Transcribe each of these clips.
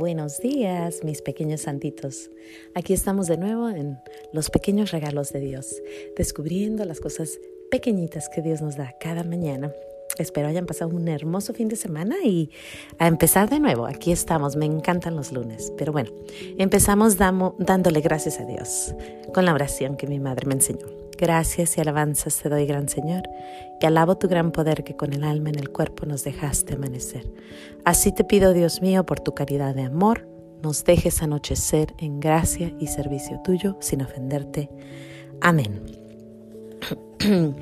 Buenos días, mis pequeños santitos. Aquí estamos de nuevo en los pequeños regalos de Dios, descubriendo las cosas pequeñitas que Dios nos da cada mañana. Espero hayan pasado un hermoso fin de semana y a empezar de nuevo. Aquí estamos, me encantan los lunes. Pero bueno, empezamos dándole gracias a Dios con la oración que mi madre me enseñó. Gracias y alabanzas te doy, gran Señor, y alabo tu gran poder que con el alma en el cuerpo nos dejaste amanecer. Así te pido, Dios mío, por tu caridad de amor, nos dejes anochecer en gracia y servicio tuyo sin ofenderte. Amén.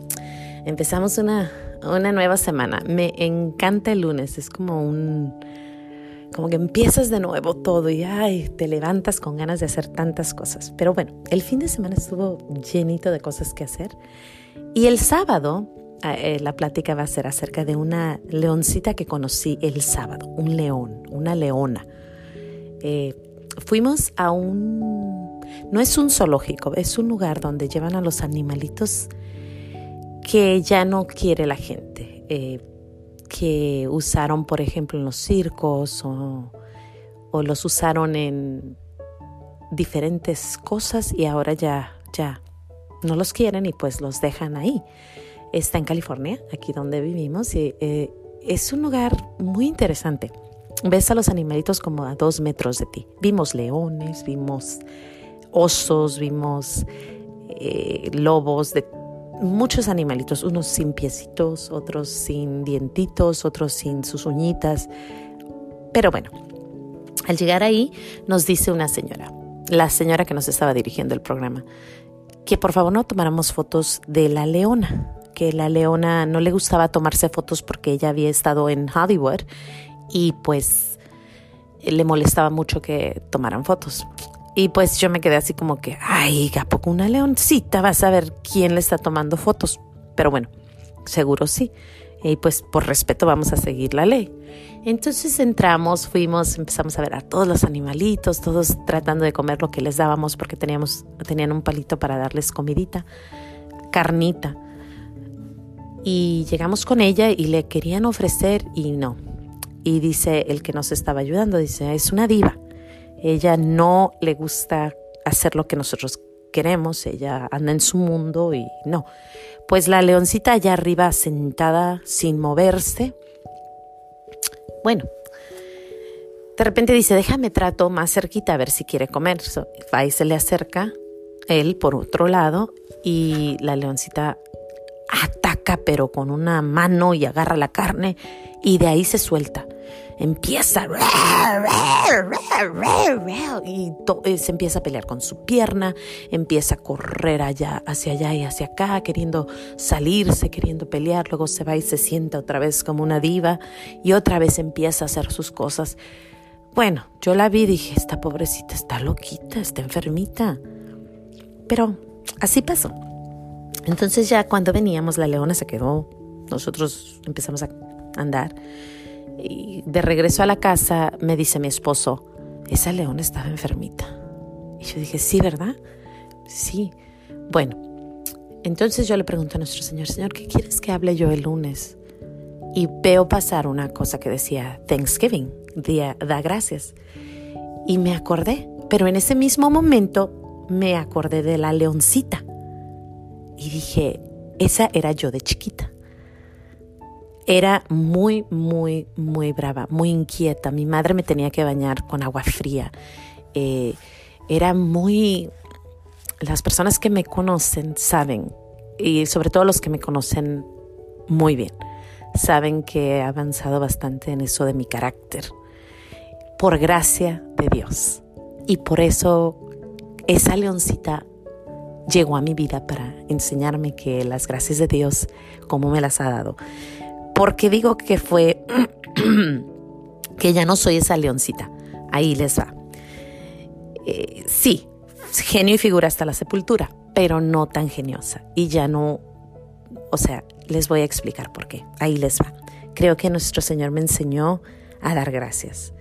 Empezamos una, una nueva semana. Me encanta el lunes, es como un como que empiezas de nuevo todo y ay, te levantas con ganas de hacer tantas cosas. Pero bueno, el fin de semana estuvo llenito de cosas que hacer y el sábado ah, eh, la plática va a ser acerca de una leoncita que conocí el sábado, un león, una leona. Eh, fuimos a un, no es un zoológico, es un lugar donde llevan a los animalitos que ya no quiere la gente. Eh, que usaron, por ejemplo, en los circos o, los usaron en diferentes cosas y ahora ya, ya no los quieren y pues los dejan ahí. Está en California, aquí donde vivimos, y eh, es un lugar muy interesante. Ves a los animalitos como a dos metros de ti. Vimos leones, vimos osos, vimos eh, lobos de muchos animalitos, unos sin piecitos, otros sin dientitos, otros sin sus uñitas. Pero bueno, al llegar ahí nos dice una señora, la señora que nos estaba dirigiendo el programa, que por favor no tomáramos fotos de la leona, que la leona no le gustaba tomarse fotos porque ella había estado en Hollywood y pues le molestaba mucho que tomaran fotos. Y pues yo me quedé así como que, ay, ¿a poco una leoncita? Vas a ver quién le está tomando fotos. Pero bueno, seguro sí. Y pues por respeto vamos a seguir la ley. Entonces entramos, fuimos, empezamos a ver a todos los animalitos, todos tratando de comer lo que les dábamos porque teníamos, tenían un palito para darles comidita, carnita. Y llegamos con ella y le querían ofrecer y no. Y dice el que nos estaba ayudando, dice, es una diva. Ella no le gusta hacer lo que nosotros queremos, ella anda en su mundo y no. Pues la leoncita allá arriba sentada sin moverse. Bueno, de repente dice, déjame trato más cerquita a ver si quiere comer. va y se le acerca él por otro lado y la leoncita ataca pero con una mano y agarra la carne y de ahí se suelta empieza y eh, se empieza a pelear con su pierna, empieza a correr allá, hacia allá y hacia acá, queriendo salirse, queriendo pelear, luego se va y se sienta otra vez como una diva y otra vez empieza a hacer sus cosas. Bueno, yo la vi y dije, esta pobrecita está loquita, está enfermita. Pero así pasó. Entonces ya cuando veníamos, la leona se quedó, nosotros empezamos a andar y de regreso a la casa me dice mi esposo, esa leona estaba enfermita. Y yo dije, sí, ¿verdad? Sí. Bueno, entonces yo le pregunto a nuestro Señor, Señor, ¿qué quieres que hable yo el lunes? Y veo pasar una cosa que decía Thanksgiving, día da gracias. Y me acordé, pero en ese mismo momento me acordé de la leoncita. Y dije, esa era yo de chiquita. Era muy, muy, muy brava, muy inquieta. Mi madre me tenía que bañar con agua fría. Eh, era muy... Las personas que me conocen saben, y sobre todo los que me conocen muy bien, saben que he avanzado bastante en eso de mi carácter, por gracia de Dios. Y por eso esa leoncita llegó a mi vida para enseñarme que las gracias de Dios, como me las ha dado. ¿Por qué digo que fue que ya no soy esa leoncita? Ahí les va. Eh, sí, genio y figura hasta la sepultura, pero no tan geniosa. Y ya no, o sea, les voy a explicar por qué. Ahí les va. Creo que nuestro Señor me enseñó a dar gracias.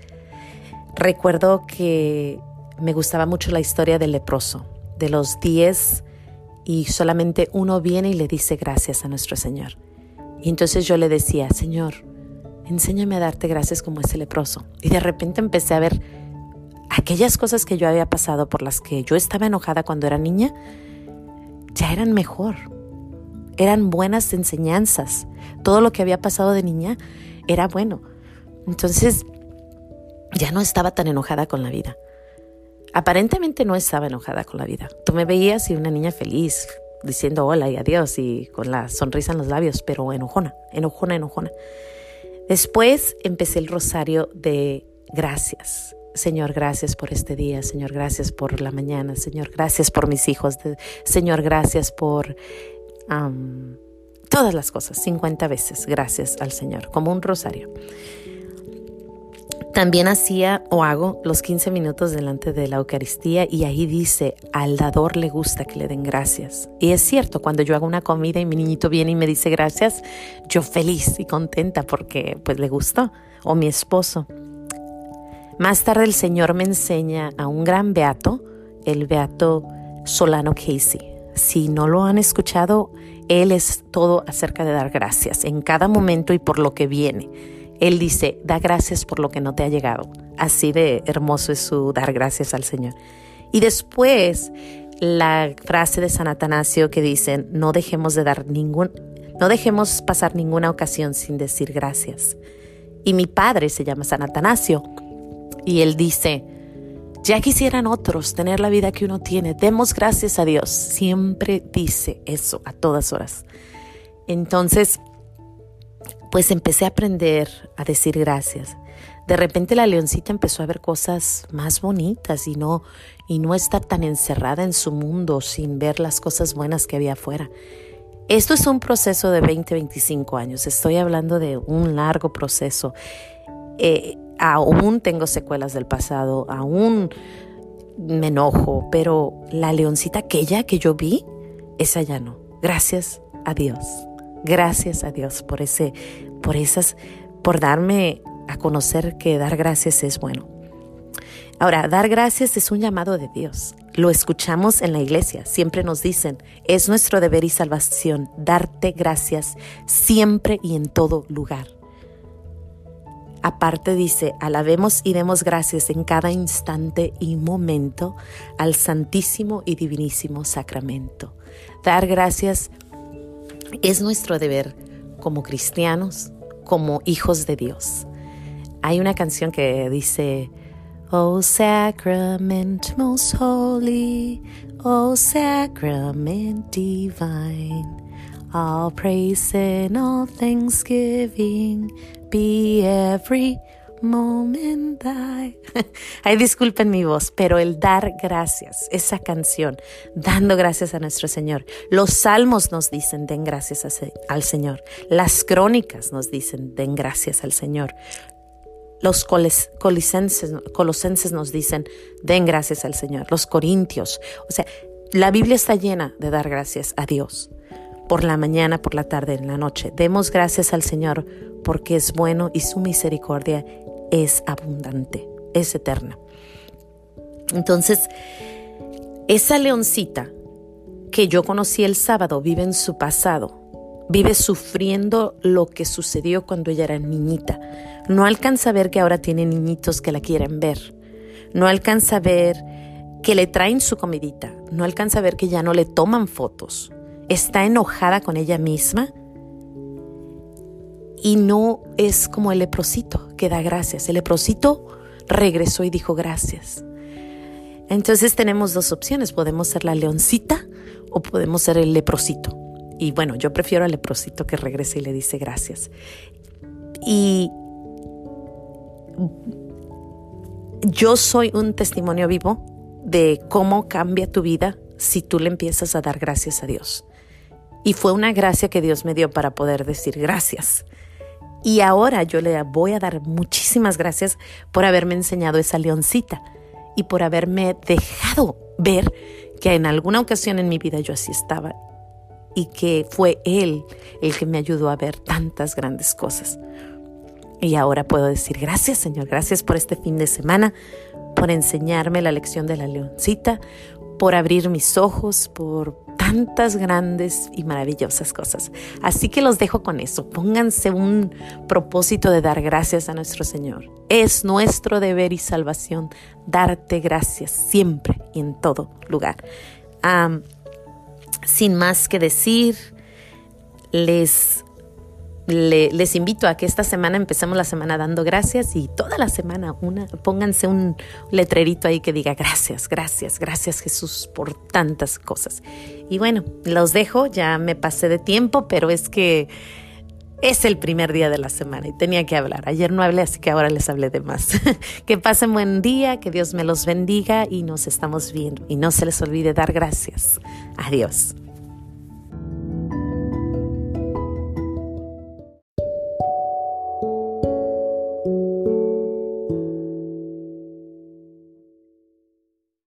Recuerdo que me gustaba mucho la historia del leproso, de los diez y solamente uno viene y le dice gracias a nuestro Señor. Y entonces yo le decía, Señor, enséñame a darte gracias como ese leproso. Y de repente empecé a ver aquellas cosas que yo había pasado por las que yo estaba enojada cuando era niña, ya eran mejor. Eran buenas enseñanzas. Todo lo que había pasado de niña era bueno. Entonces, ya no estaba tan enojada con la vida. Aparentemente no estaba enojada con la vida. Tú me veías y una niña feliz, diciendo hola y adiós y con la sonrisa en los labios, pero enojona, enojona, enojona. Después empecé el rosario de gracias. Señor, gracias por este día. Señor, gracias por la mañana. Señor, gracias por mis hijos. Señor, gracias por todas las cosas. 50 veces gracias al Señor, como un rosario. También hacía o hago los 15 minutos delante de la Eucaristía y ahí dice, al dador le gusta que le den gracias. Y es cierto, cuando yo hago una comida y mi niñito viene y me dice gracias, yo feliz y contenta porque pues le gustó, o mi esposo. Más tarde el Señor me enseña a un gran beato, el beato Solano Casey. Si no lo han escuchado, él es todo acerca de dar gracias en cada momento y por lo que viene. Él dice, da gracias por lo que no te ha llegado. Así de hermoso es su dar gracias al Señor. Y después la frase de San Atanasio que dice, no dejemos de dar ningún, no dejemos pasar ninguna ocasión sin decir gracias. Y mi padre se llama San Atanasio y él dice, ya quisieran otros tener la vida que uno tiene, demos gracias a Dios. Siempre dice eso a todas horas. Entonces, pues empecé a aprender a decir gracias. De repente la leoncita empezó a ver cosas más bonitas y no y no estar tan encerrada en su mundo sin ver las cosas buenas que había afuera. Esto es un proceso de 20, 25 años. Estoy hablando de un largo proceso. Eh, aún tengo secuelas del pasado, aún me enojo, pero la leoncita aquella que yo vi, esa ya no. Gracias a Dios. Gracias a Dios por ese, por esas, por darme a conocer que dar gracias es bueno. Ahora, dar gracias es un llamado de Dios. Lo escuchamos en la iglesia. Siempre nos dicen, es nuestro deber y salvación darte gracias siempre y en todo lugar. Aparte dice, alabemos y demos gracias en cada instante y momento al Santísimo y Divinísimo Sacramento. Dar gracias es nuestro deber como cristianos, como hijos de Dios. Hay una canción que dice, Oh sacrament most holy, oh sacrament divine, all praise and all thanksgiving be every moment. Ay, disculpen mi voz, pero el dar gracias, esa canción, dando gracias a nuestro Señor. Los salmos nos dicen, den gracias al Señor. Las crónicas nos dicen, den gracias al Señor. Los colosenses nos dicen, den gracias al Señor. Los corintios, o sea, la Biblia está llena de dar gracias a Dios. Por la mañana, por la tarde, en la noche. Demos gracias al Señor porque es bueno y su misericordia es abundante, es eterna. Entonces, esa leoncita que yo conocí el sábado vive en su pasado, vive sufriendo lo que sucedió cuando ella era niñita. No alcanza a ver que ahora tiene niñitos que la quieren ver. No alcanza a ver que le traen su comidita. No alcanza a ver que ya no le toman fotos. Está enojada con ella misma y no es como el leprosito que da gracias. El leprosito regresó y dijo gracias. Entonces tenemos dos opciones, podemos ser la leoncita o podemos ser el leprosito. Y bueno, yo prefiero al leprosito que regrese y le dice gracias. Y yo soy un testimonio vivo de cómo cambia tu vida si tú le empiezas a dar gracias a Dios. Y fue una gracia que Dios me dio para poder decir gracias. Y ahora yo le voy a dar muchísimas gracias por haberme enseñado esa leoncita y por haberme dejado ver que en alguna ocasión en mi vida yo así estaba y que fue Él el que me ayudó a ver tantas grandes cosas. Y ahora puedo decir gracias Señor, gracias por este fin de semana, por enseñarme la lección de la leoncita, por abrir mis ojos, por tantas grandes y maravillosas cosas. Así que los dejo con eso. Pónganse un propósito de dar gracias a nuestro Señor. Es nuestro deber y salvación darte gracias siempre y en todo lugar. sin más que decir, les les invito a que esta semana empecemos la semana dando gracias y toda la semana una, pónganse un letrerito ahí que diga gracias, gracias, gracias Jesús por tantas cosas. Y bueno, los dejo, ya me pasé de tiempo, pero es que es el primer día de la semana y tenía que hablar. Ayer no hablé, así que ahora les hablé de más. que pasen buen día, que Dios me los bendiga y nos estamos viendo. Y no se les olvide dar gracias. Adiós.